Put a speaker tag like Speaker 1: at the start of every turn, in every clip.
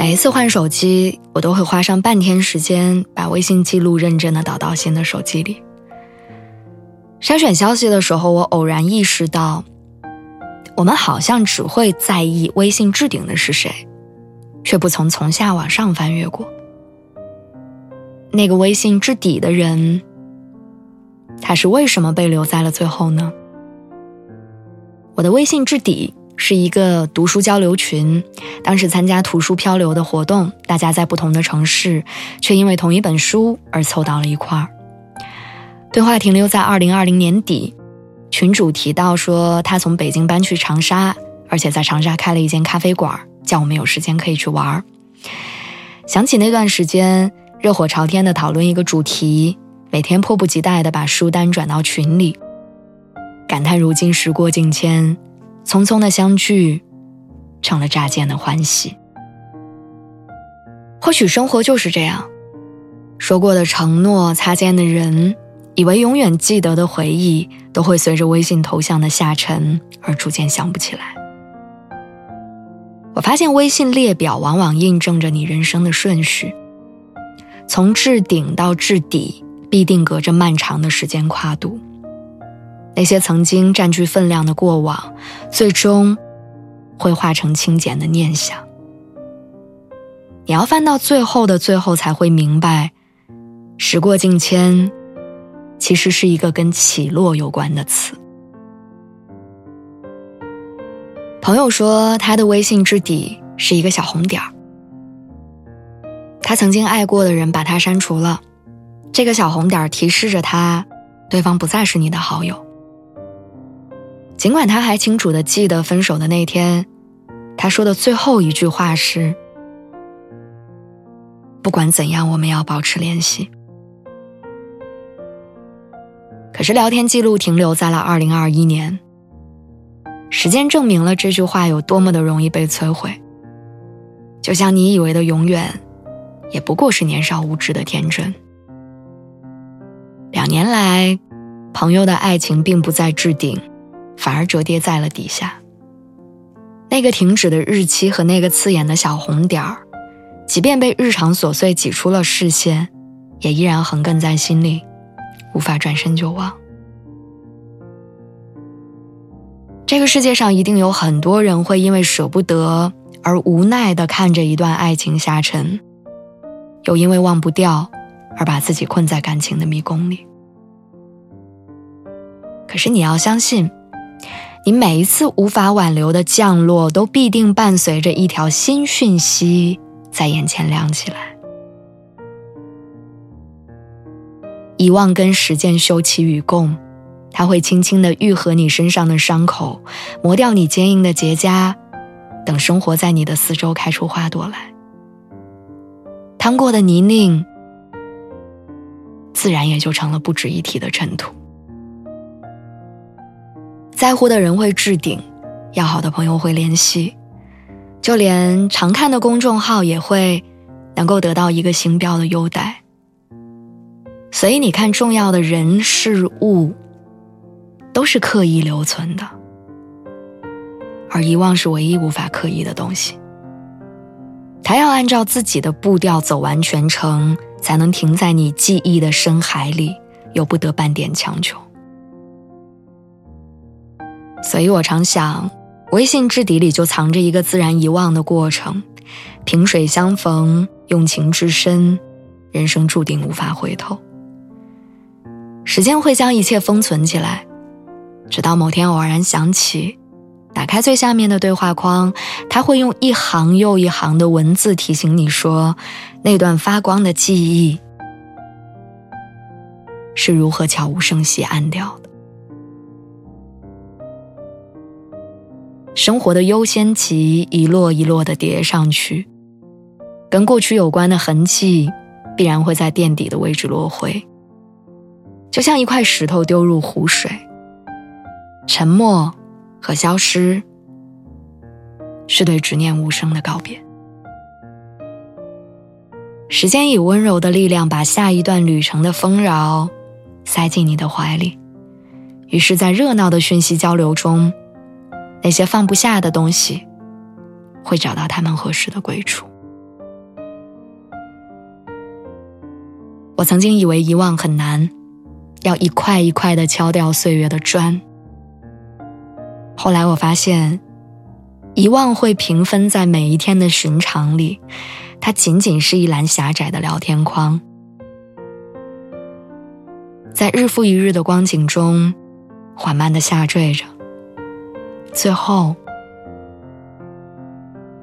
Speaker 1: 每一次换手机，我都会花上半天时间把微信记录认真的导到新的手机里。筛选消息的时候，我偶然意识到，我们好像只会在意微信置顶的是谁，却不曾从下往上翻阅过。那个微信置底的人，他是为什么被留在了最后呢？我的微信置底。是一个读书交流群，当时参加图书漂流的活动，大家在不同的城市，却因为同一本书而凑到了一块儿。对话停留在二零二零年底，群主提到说他从北京搬去长沙，而且在长沙开了一间咖啡馆，叫我们有时间可以去玩儿。想起那段时间热火朝天的讨论一个主题，每天迫不及待的把书单转到群里，感叹如今时过境迁。匆匆的相聚，成了乍见的欢喜。或许生活就是这样，说过的承诺，擦肩的人，以为永远记得的回忆，都会随着微信头像的下沉而逐渐想不起来。我发现微信列表往往印证着你人生的顺序，从置顶到置底，必定隔着漫长的时间跨度。那些曾经占据分量的过往，最终会化成清简的念想。你要翻到最后的最后，才会明白，时过境迁，其实是一个跟起落有关的词。朋友说，他的微信置底是一个小红点儿。他曾经爱过的人把他删除了，这个小红点儿提示着他，对方不再是你的好友。尽管他还清楚的记得分手的那天，他说的最后一句话是：“不管怎样，我们要保持联系。”可是聊天记录停留在了二零二一年。时间证明了这句话有多么的容易被摧毁。就像你以为的永远，也不过是年少无知的天真。两年来，朋友的爱情并不在置顶。反而折叠在了底下。那个停止的日期和那个刺眼的小红点儿，即便被日常琐碎挤出了视线，也依然横亘在心里，无法转身就忘。这个世界上一定有很多人会因为舍不得而无奈的看着一段爱情下沉，又因为忘不掉而把自己困在感情的迷宫里。可是你要相信。你每一次无法挽留的降落，都必定伴随着一条新讯息在眼前亮起来。遗忘跟时间休戚与共，它会轻轻地愈合你身上的伤口，磨掉你坚硬的结痂，等生活在你的四周开出花朵来。趟过的泥泞，自然也就成了不值一提的尘土。在乎的人会置顶，要好的朋友会联系，就连常看的公众号也会能够得到一个星标的优待。所以你看，重要的人事物都是刻意留存的，而遗忘是唯一无法刻意的东西。他要按照自己的步调走完全程，才能停在你记忆的深海里，又不得半点强求。所以我常想，微信置底里就藏着一个自然遗忘的过程，萍水相逢，用情至深，人生注定无法回头。时间会将一切封存起来，直到某天偶然想起，打开最下面的对话框，他会用一行又一行的文字提醒你说，那段发光的记忆是如何悄无声息暗掉生活的优先级一摞一摞的叠上去，跟过去有关的痕迹必然会在垫底的位置落灰，就像一块石头丢入湖水，沉默和消失是对执念无声的告别。时间以温柔的力量把下一段旅程的丰饶塞进你的怀里，于是，在热闹的讯息交流中。那些放不下的东西，会找到他们合适的归处。我曾经以为遗忘很难，要一块一块的敲掉岁月的砖。后来我发现，遗忘会平分在每一天的寻常里，它仅仅是一栏狭窄的聊天框，在日复一日的光景中，缓慢的下坠着。最后，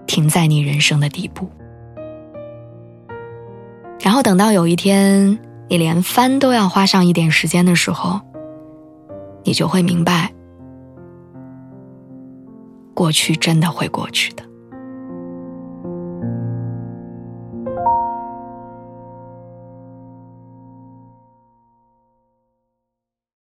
Speaker 1: 停在你人生的底部，然后等到有一天你连翻都要花上一点时间的时候，你就会明白，过去真的会过去的。